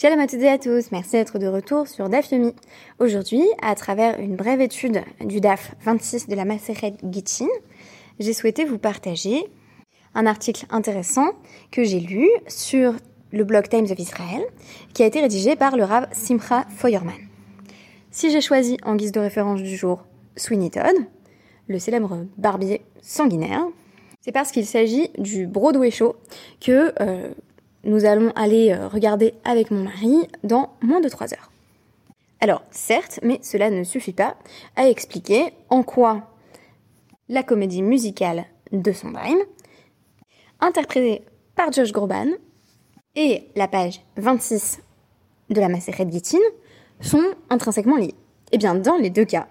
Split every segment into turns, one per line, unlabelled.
Shalom à toutes et à tous, merci d'être de retour sur DAF Yomi. Aujourd'hui, à travers une brève étude du DAF 26 de la Maseret Gittin, j'ai souhaité vous partager un article intéressant que j'ai lu sur le blog Times of Israel, qui a été rédigé par le Rav Simcha Feuerman. Si j'ai choisi en guise de référence du jour Sweeney Todd, le célèbre barbier sanguinaire, c'est parce qu'il s'agit du Broadway Show que euh, nous allons aller euh, regarder avec mon mari dans moins de 3 heures. Alors, certes, mais cela ne suffit pas à expliquer en quoi la comédie musicale de Sondheim, interprétée par Josh Groban, et la page 26 de la Maseret Gittin sont intrinsèquement liées. Eh bien, dans les deux cas,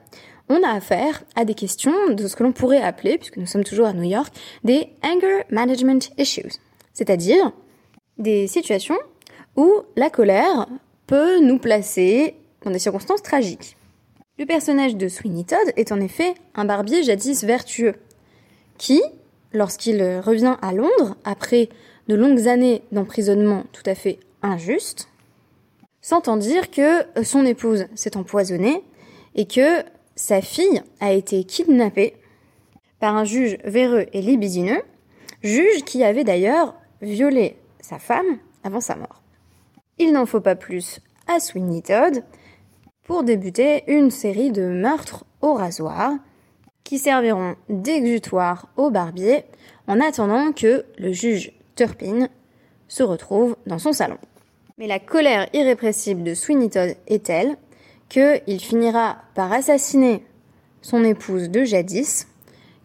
on a affaire à des questions de ce que l'on pourrait appeler, puisque nous sommes toujours à New York, des anger management issues. C'est-à-dire des situations où la colère peut nous placer dans des circonstances tragiques. Le personnage de Sweeney Todd est en effet un barbier jadis vertueux, qui, lorsqu'il revient à Londres, après de longues années d'emprisonnement tout à fait injuste, s'entend dire que son épouse s'est empoisonnée et que sa fille a été kidnappée par un juge véreux et libidineux, juge qui avait d'ailleurs violé sa femme avant sa mort. Il n'en faut pas plus à Sweeney Todd pour débuter une série de meurtres au rasoir qui serviront d'exutoire au barbier en attendant que le juge Turpin se retrouve dans son salon. Mais la colère irrépressible de Sweeney Todd est telle qu'il finira par assassiner son épouse de jadis,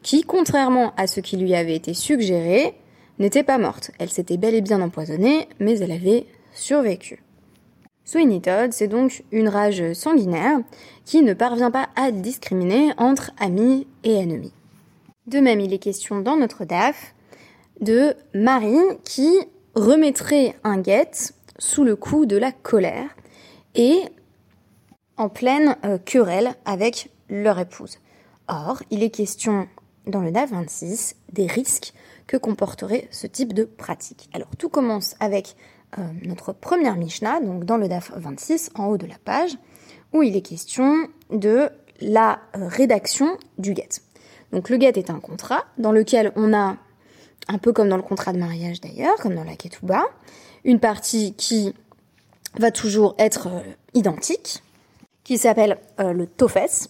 qui, contrairement à ce qui lui avait été suggéré, n'était pas morte. Elle s'était bel et bien empoisonnée, mais elle avait survécu. Sweeney Todd, c'est donc une rage sanguinaire qui ne parvient pas à discriminer entre amis et ennemis. De même, il est question dans notre DAF de Marie qui remettrait un guette sous le coup de la colère et en pleine euh, querelle avec leur épouse. Or, il est question dans le DAF 26 des risques que comporterait ce type de pratique. Alors tout commence avec euh, notre première Mishnah, donc dans le DAF 26, en haut de la page, où il est question de la euh, rédaction du get. Donc le get est un contrat dans lequel on a, un peu comme dans le contrat de mariage d'ailleurs, comme dans la ketouba, une partie qui va toujours être euh, identique, qui s'appelle le tofes,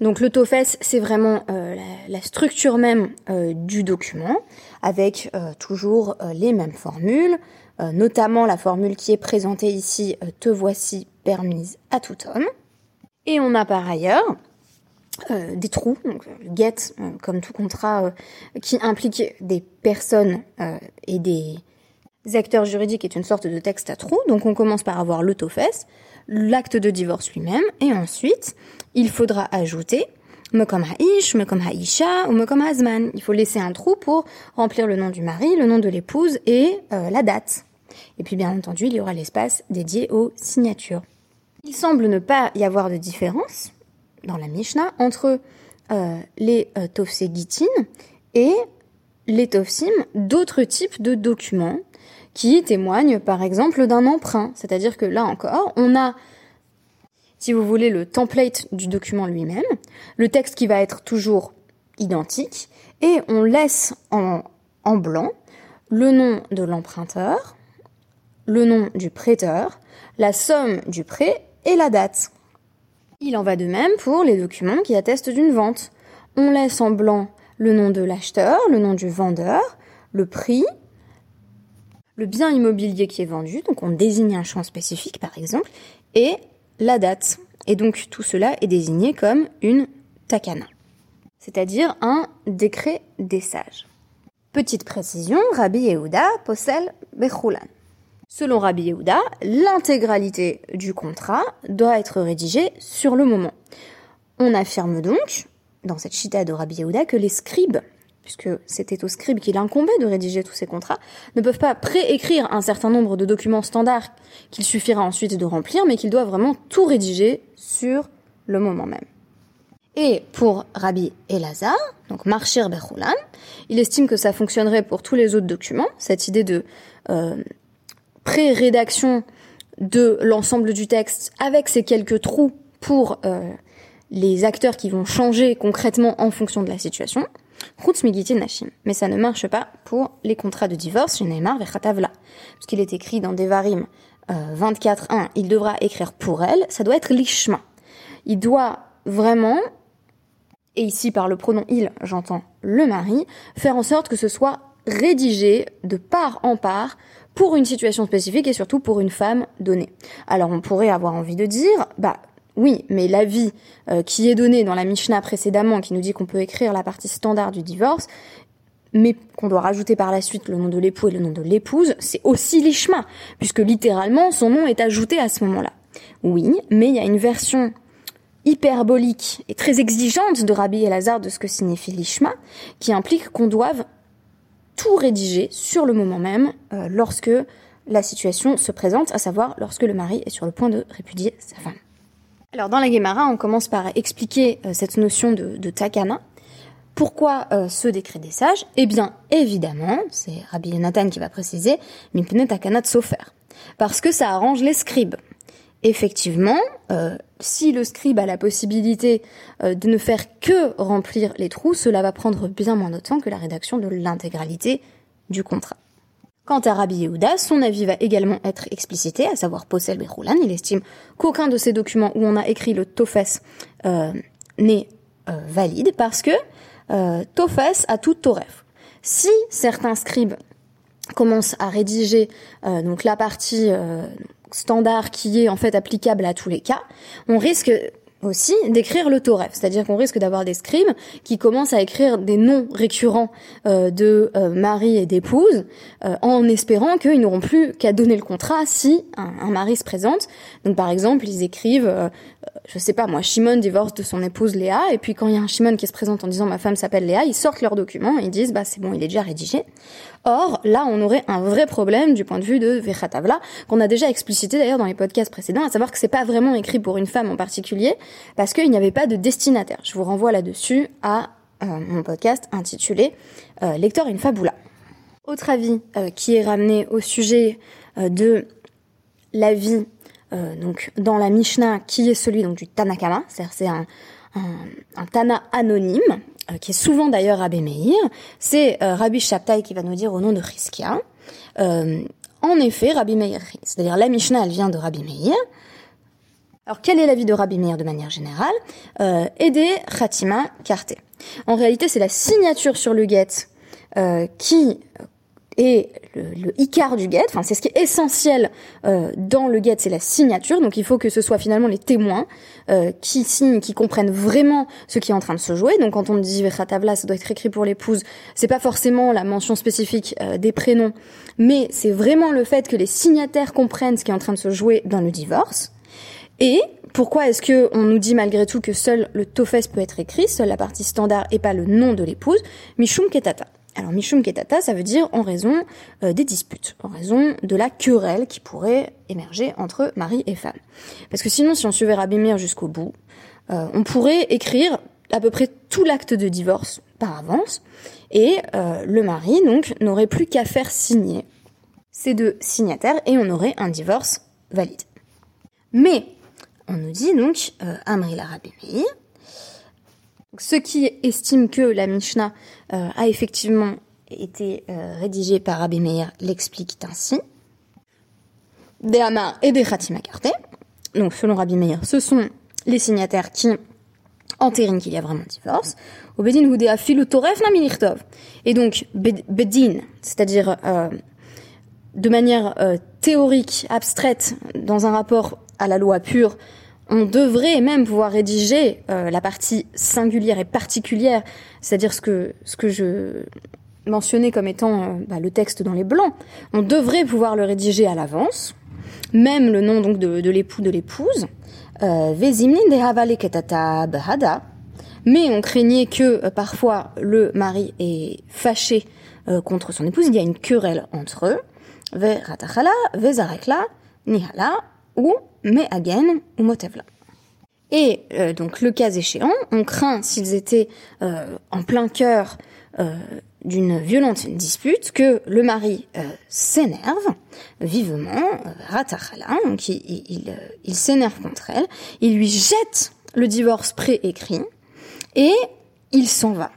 donc le TOFES, c'est vraiment euh, la, structure même euh, du document, avec euh, toujours les mêmes formules, notamment la formule qui est présentée ici, te voici permise à tout homme. Et on a par ailleurs des trous, donc get, comme tout contrat qui implique des personnes et des acteurs juridiques est une sorte de texte à trous. Donc on commence par avoir le TOFES, l'acte de divorce lui-même, et ensuite, il faudra ajouter Mekom Ha'ish, Mekom Ha'isha ou Mekom Hazman. Il faut laisser un trou pour remplir le nom du mari, le nom de l'épouse et euh, la date. Et puis bien entendu, il y aura l'espace dédié aux signatures. Il semble ne pas y avoir de différence dans la Mishnah entre euh, les euh, et les Tofsim d'autres types de documents qui témoigne par exemple d'un emprunt. C'est-à-dire que là encore, on a, si vous voulez, le template du document lui-même, le texte qui va être toujours identique, et on laisse en, en blanc le nom de l'emprunteur, le nom du prêteur, la somme du prêt et la date. Il en va de même pour les documents qui attestent d'une vente. On laisse en blanc le nom de l'acheteur, le nom du vendeur, le prix, le bien immobilier qui est vendu, donc on désigne un champ spécifique par exemple, et la date. Et donc tout cela est désigné comme une takana, c'est-à-dire un décret des sages. Petite précision, Rabbi Yehuda possède Bechoulan. Selon Rabbi Yehuda, l'intégralité du contrat doit être rédigée sur le moment. On affirme donc, dans cette chita de Rabbi Yehuda, que les scribes puisque c'était au scribe qu'il incombait de rédiger tous ces contrats, ne peuvent pas préécrire un certain nombre de documents standards qu'il suffira ensuite de remplir, mais qu'ils doivent vraiment tout rédiger sur le moment même. Et pour Rabbi Elazar, donc Marchir Bechoulan, il estime que ça fonctionnerait pour tous les autres documents, cette idée de euh, pré-rédaction de l'ensemble du texte avec ces quelques trous pour euh, les acteurs qui vont changer concrètement en fonction de la situation. Mais ça ne marche pas pour les contrats de divorce Neymar Vechatavla. Parce qu'il est écrit dans Devarim euh, 24.1, il devra écrire pour elle, ça doit être l'ishma. Il doit vraiment, et ici par le pronom il, j'entends le mari, faire en sorte que ce soit rédigé de part en part pour une situation spécifique et surtout pour une femme donnée. Alors on pourrait avoir envie de dire, bah oui, mais l'avis euh, qui est donné dans la Mishnah précédemment, qui nous dit qu'on peut écrire la partie standard du divorce, mais qu'on doit rajouter par la suite le nom de l'époux et le nom de l'épouse, c'est aussi l'ishma, puisque littéralement son nom est ajouté à ce moment-là. Oui, mais il y a une version hyperbolique et très exigeante de Rabbi Elazar de ce que signifie l'ishma, qui implique qu'on doive tout rédiger sur le moment même euh, lorsque la situation se présente, à savoir lorsque le mari est sur le point de répudier sa femme. Alors dans la Gemara, on commence par expliquer euh, cette notion de, de takana. Pourquoi euh, ce décret des sages? Eh bien, évidemment, c'est Rabbi Nathan qui va préciser, mipne takana sofer. Parce que ça arrange les scribes. Effectivement, euh, si le scribe a la possibilité de ne faire que remplir les trous, cela va prendre bien moins de temps que la rédaction de l'intégralité du contrat. Quant à Rabbi Yehuda, son avis va également être explicité, à savoir Posel Beroulan. Il estime qu'aucun de ces documents où on a écrit le Tofes euh, n'est euh, valide parce que euh, Tofes a tout Toref. Si certains scribes commencent à rédiger euh, donc la partie standard qui est en fait applicable à tous les cas, on risque aussi d'écrire le Toref, c'est-à-dire qu'on risque d'avoir des scribes qui commencent à écrire des noms récurrents euh, de euh, mari et d'épouse euh, en espérant qu'ils n'auront plus qu'à donner le contrat si un, un, mari se présente. Donc par exemple, ils écrivent je sais pas moi, Shimon divorce de son épouse Léa, et puis quand il y a un Shimon qui se présente en disant ma femme s'appelle Léa, ils sortent leur document et ils disent bah c'est bon, il est déjà rédigé. Or, là, on aurait un vrai problème du point de vue de Vechatavla, qu'on a déjà explicité d'ailleurs dans les podcasts précédents, à savoir que c'est pas vraiment écrit pour une femme en particulier, parce qu'il n'y avait pas de destinataire. Je vous renvoie là-dessus à euh, mon podcast intitulé euh, Lecteur une faboula. Autre avis euh, qui est ramené au sujet de la vie euh, donc dans la Mishnah, qui est celui donc du Tanakama, c'est-à-dire c'est un, un, Tana anonyme, euh, qui est souvent d'ailleurs Rabbi Meir, c'est euh, Rabbi Shabtai qui va nous dire au nom de Chizkia. en effet, Rabbi Meir, c'est-à-dire la Mishnah, elle vient de Rabbi Meir. Alors quel est l'avis de Rabbi Meir de manière générale? Euh, Ede Khatima Karte. En réalité, c'est la signature sur le get qui et le, le icar du get, enfin c'est ce qui est essentiel euh, dans le get, c'est la signature. Donc il faut que ce soit finalement les témoins euh, qui signent, qui comprennent vraiment ce qui est en train de se jouer. Donc quand on dit Vechatavla, ça doit être écrit pour l'épouse. C'est pas forcément la mention spécifique euh, des prénoms, mais c'est vraiment le fait que les signataires comprennent ce qui est en train de se jouer dans le divorce. Et pourquoi est-ce que on nous dit malgré tout que seul le tofes peut être écrit, seule la partie standard et pas le nom de l'épouse? Mishum Ketata. Alors Mishum Ketata, ça veut dire en raison euh, des disputes, en raison de la querelle qui pourrait émerger entre mari et femme. Parce que sinon, si on suivait Rabbi jusqu'au bout, euh, on pourrait écrire à peu près tout l'acte de divorce par avance, et euh, le mari donc n'aurait plus qu'à faire signer ces deux signataires et on aurait un divorce valide. Mais on nous dit donc Amri Rabbi ceux qui estiment que la Mishnah euh, a effectivement été euh, rédigée par Rabbi Meir l'expliquent ainsi. Des Hamar et des Khatima Donc, selon Rabbi Meir, ce sont les signataires qui entérinent qu'il y a vraiment divorce. Au Bedin Hudea Filu Toref Et donc, Bedin, c'est-à-dire euh, de manière théorique, abstraite, dans un rapport à la loi pure, on devrait même pouvoir rédiger euh, la partie singulière et particulière, c'est-à-dire ce que ce que je mentionnais comme étant euh, bah, le texte dans les blancs. On devrait pouvoir le rédiger à l'avance, même le nom donc de, l'époux de l'épouse. Euh, mais on craignait que parfois le mari est fâché contre son épouse, il y a une querelle entre eux. ou Mehagen ou Motevla. Et euh, donc le cas échéant, on craint s'ils étaient euh, en plein cœur euh, d'une violente dispute que le mari euh, s'énerve vivement, euh, ratachala, donc il, il, il s'énerve contre elle, il lui jette le divorce préécrit et il s'en va.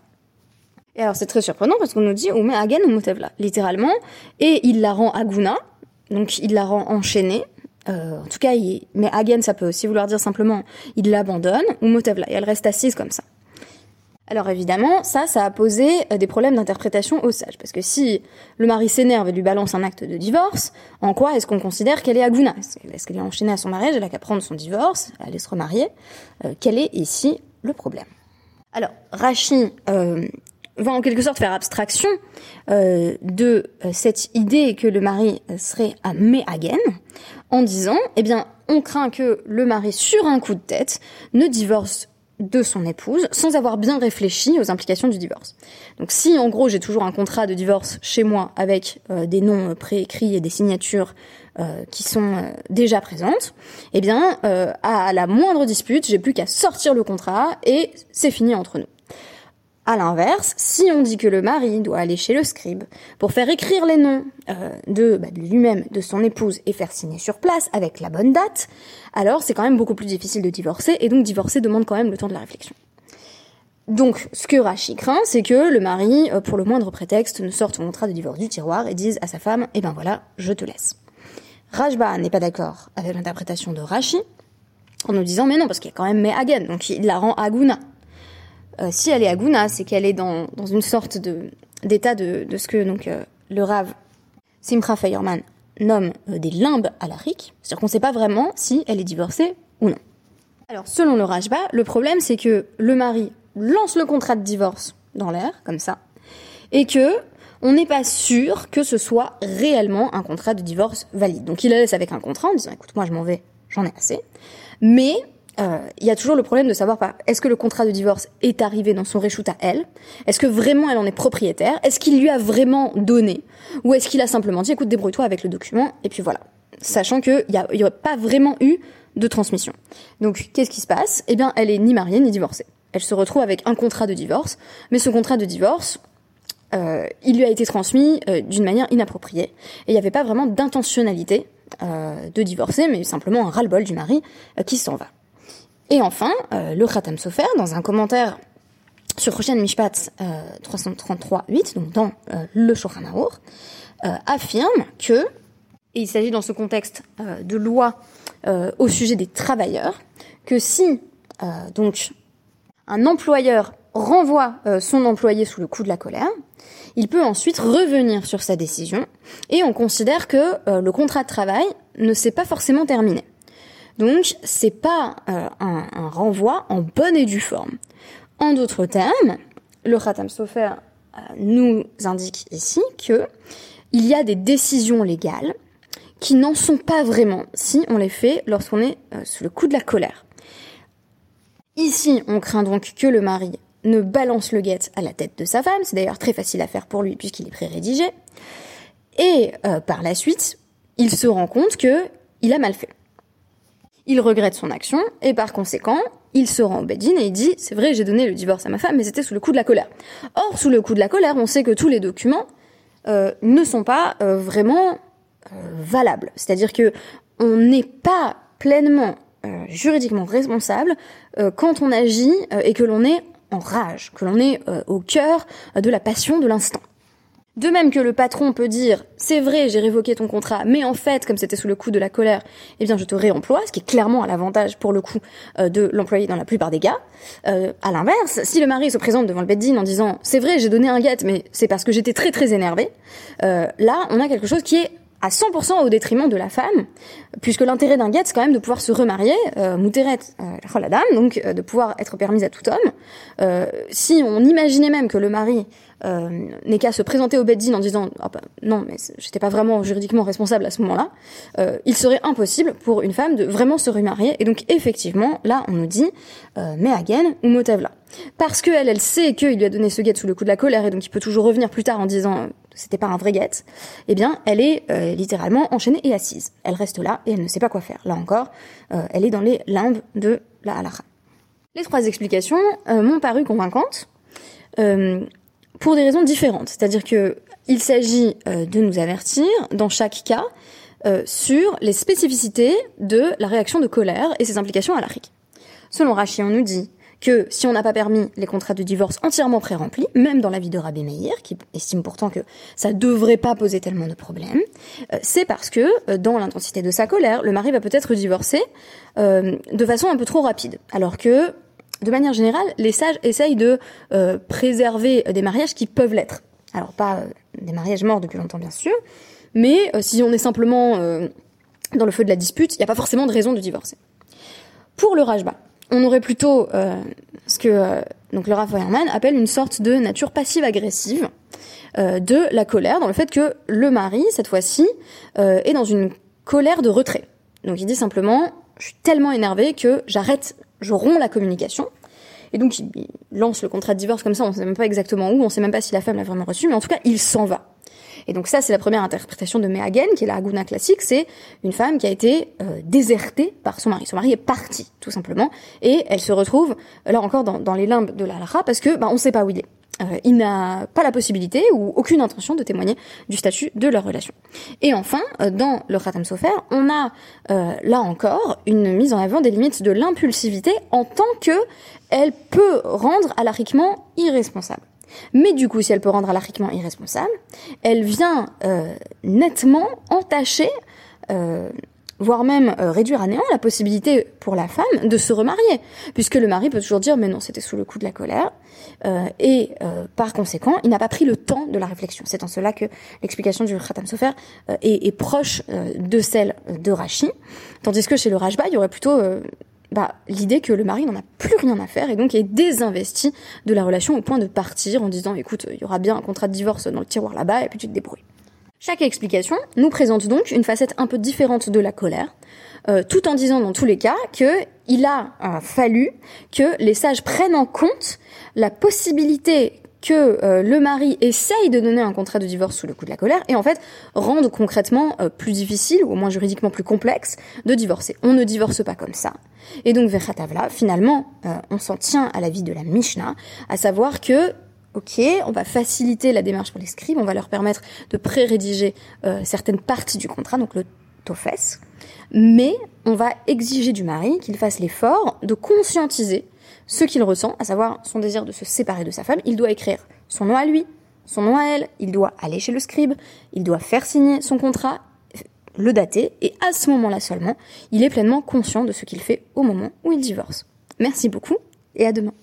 Et alors c'est très surprenant parce qu'on nous dit ou Agen ou Motevla, littéralement, et il la rend aguna, donc il la rend enchaînée. Euh, en tout cas, il, mais Agen ça peut aussi vouloir dire simplement il l'abandonne ou Motevla, et elle reste assise comme ça. Alors évidemment, ça, ça a posé euh, des problèmes d'interprétation aux sages, parce que si le mari s'énerve et lui balance un acte de divorce, en quoi est-ce qu'on considère qu'elle est aguna? Est-ce qu'elle est enchaînée à son mariage, elle a qu'à prendre son divorce, aller se remarier? Euh, Quel est ici le problème? Alors, Rachi euh, va en quelque sorte faire abstraction euh, de euh, cette idée que le mari serait à Mehagen en disant, eh bien, on craint que le mari, sur un coup de tête, ne divorce de son épouse sans avoir bien réfléchi aux implications du divorce. Donc si en gros j'ai toujours un contrat de divorce chez moi avec euh, des noms préécrits et des signatures euh, qui sont déjà présentes, eh bien à la moindre dispute, j'ai plus qu'à sortir le contrat et c'est fini entre nous. À l'inverse, si on dit que le mari doit aller chez le scribe pour faire écrire les noms euh, de, bah, lui-même, de son épouse et faire signer sur place avec la bonne date, alors c'est quand même beaucoup plus difficile de divorcer et donc divorcer demande quand même le temps de la réflexion. Donc, ce que Rachi craint, c'est que le mari, euh, pour le moindre prétexte, ne sorte son contrat de divorce du tiroir et dise à sa femme, eh ben voilà, je te laisse. Rajba n'est pas d'accord avec l'interprétation de Rachi, en nous disant, mais non, parce qu'il y a quand même Mehagen, donc il la rend Aguna. Euh, si elle est aguna, c'est qu'elle est dans, dans une sorte de d'état de, de ce que donc euh, le Rav Simcha Feyerman nomme euh, des limbes à la c'est-à-dire qu'on ne sait pas vraiment si elle est divorcée ou non. Alors selon le Rajba, le problème c'est que le mari lance le contrat de divorce dans l'air, comme ça, et que on n'est pas sûr que ce soit réellement un contrat de divorce valide. Donc il la laisse avec un contrat en disant écoute moi je m'en vais, j'en ai assez, mais euh, il y a toujours le problème de savoir pas est-ce que le contrat de divorce est arrivé dans son réchoute à elle? Est-ce que vraiment elle en est propriétaire? Est-ce qu'il lui a vraiment donné? Ou est-ce qu'il a simplement dit écoute débrouille-toi avec le document et puis voilà Sachant qu'il n'y a, pas vraiment eu de transmission. Donc qu'est-ce qui se passe? Eh bien elle est ni mariée ni divorcée. Elle se retrouve avec un contrat de divorce, mais ce contrat de divorce, euh, il lui a été transmis euh, d'une manière inappropriée et il n'y avait pas vraiment d'intentionnalité euh, de divorcer, mais simplement un ras-le-bol du mari euh, qui s'en va. Et enfin, euh, le Khatam Sofer, dans un commentaire sur Roshan Mishpat euh, 333.8, donc dans euh, le Shulchan euh, affirme que, et il s'agit dans ce contexte de loi au sujet des travailleurs, que si donc un employeur renvoie son employé sous le coup de la colère, il peut ensuite revenir sur sa décision et on considère que le contrat de travail ne s'est pas forcément terminé. Donc, c'est pas euh, un, renvoi en bonne et due forme. En d'autres termes, le Khatam Sofer euh, nous indique ici que il y a des décisions légales qui n'en sont pas vraiment si on les fait lorsqu'on est euh, sous le coup de la colère. Ici, on craint donc que le mari ne balance le guet à la tête de sa femme, c'est d'ailleurs très facile à faire pour lui puisqu'il est pré-rédigé, et par la suite, il se rend compte que il a mal fait. Il regrette son action et par conséquent, il se rend au Bedin et il dit c'est vrai j'ai donné le divorce à ma femme mais c'était sous le coup de la colère. Or sous le coup de la colère on sait que tous les documents euh, ne sont pas euh, vraiment euh, valables. C'est-à-dire que on n'est pas pleinement juridiquement responsable quand on agit et que l'on est en rage, que l'on est au cœur de la passion de l'instant. De même que le patron peut dire c'est vrai j'ai révoqué ton contrat mais en fait comme c'était sous le coup de la colère eh bien je te réemploie ce qui est clairement à l'avantage pour le coup euh, de l'employé dans la plupart des cas. Euh, à l'inverse si le mari se présente devant le beddin en disant c'est vrai j'ai donné un guet mais c'est parce que j'étais très très énervé euh, là on a quelque chose qui est à 100% au détriment de la femme, puisque l'intérêt d'un guet, c'est quand même de pouvoir se remarier, euh, euh, la dame, donc euh, de pouvoir être permise à tout homme. Euh, si on imaginait même que le mari euh, n'est qu'à se présenter au beddin en disant oh, bah, non mais j'étais pas vraiment juridiquement responsable à ce moment-là, euh, il serait impossible pour une femme de vraiment se remarier. Et donc effectivement là on nous dit euh, Mehagen ou Motevla. Parce qu'elle, elle sait qu'il lui a donné ce guet sous le coup de la colère et donc il peut toujours revenir plus tard en disant c'était pas un vrai guet, eh bien elle est littéralement enchaînée et assise. Elle reste là et elle ne sait pas quoi faire. Là encore, elle est dans les limbes de la halakha. Les trois explications m'ont paru convaincantes. Pour des raisons différentes. C'est-à-dire que il s'agit euh, de nous avertir, dans chaque cas, euh, sur les spécificités de la réaction de colère et ses implications à l'Afrique. Selon Rachi, on nous dit que si on n'a pas permis les contrats de divorce entièrement pré-remplis, même dans l'avis de Rabbi Meir, qui estime pourtant que ça devrait pas poser tellement de problèmes, euh, c'est parce que dans l'intensité de sa colère, le mari va peut-être divorcer de façon un peu trop rapide, alors que de manière générale, les sages essayent de préserver des mariages qui peuvent l'être. Alors pas des mariages morts depuis longtemps bien sûr, mais si on est simplement dans le feu de la dispute, il n'y a pas forcément de raison de divorcer. Pour le Rajba, on aurait plutôt euh, ce que euh, donc le Feuerman appelle une sorte de nature passive-agressive euh, de la colère, dans le fait que le mari, cette fois-ci, est dans une colère de retrait. Donc il dit simplement, je suis tellement énervé que j'arrête, je romps la communication. Et donc il lance le contrat de divorce comme ça, on ne sait même pas exactement où, on ne sait même pas si la femme l'a vraiment reçu, mais en tout cas il s'en va. Et donc ça, c'est la première interprétation de Mehagen, qui est la Aguna classique, c'est une femme qui a été euh, désertée par son mari. Son mari est parti, tout simplement, et elle se retrouve, là encore, dans, les limbes de la Lara, parce que bah, on ne sait pas où il est. Euh, il n'a pas la possibilité ou aucune intention de témoigner du statut de leur relation. Et enfin, euh, dans le Khatam Sofer, on a là encore une mise en avant des limites de l'impulsivité en tant que elle peut rendre alariquement irresponsable. Mais du coup, si elle peut rendre alarchiquement irresponsable, elle vient euh, nettement entacher, euh, voire même euh, réduire à néant la possibilité pour la femme de se remarier, puisque le mari peut toujours dire mais non, c'était sous le coup de la colère, et par conséquent, il n'a pas pris le temps de la réflexion. C'est en cela que l'explication du Khatam Sofer est, est, proche de celle de Rashi, tandis que chez le Rajba, il y aurait plutôt bah, l'idée que le mari n'en a plus rien à faire et donc est désinvesti de la relation au point de partir en disant écoute, il y aura bien un contrat de divorce dans le tiroir là-bas et puis tu te débrouilles. Chaque explication nous présente donc une facette un peu différente de la colère, euh, tout en disant dans tous les cas que il a euh, fallu que les sages prennent en compte la possibilité que euh, le mari essaye de donner un contrat de divorce sous le coup de la colère et en fait rende concrètement plus difficile ou au moins juridiquement plus complexe de divorcer. On ne divorce pas comme ça. Et donc Vechatavla, finalement, on s'en tient à la vie de la Mishnah, à savoir que Ok, on va faciliter la démarche pour les scribes, on va leur permettre de pré-rédiger certaines parties du contrat, donc le tofes, mais on va exiger du mari qu'il fasse l'effort de conscientiser ce qu'il ressent, à savoir son désir de se séparer de sa femme, il doit écrire son nom à lui, son nom à elle, il doit aller chez le scribe, il doit faire signer son contrat, le dater, et à ce moment-là seulement, il est pleinement conscient de ce qu'il fait au moment où il divorce. Merci beaucoup, et à demain.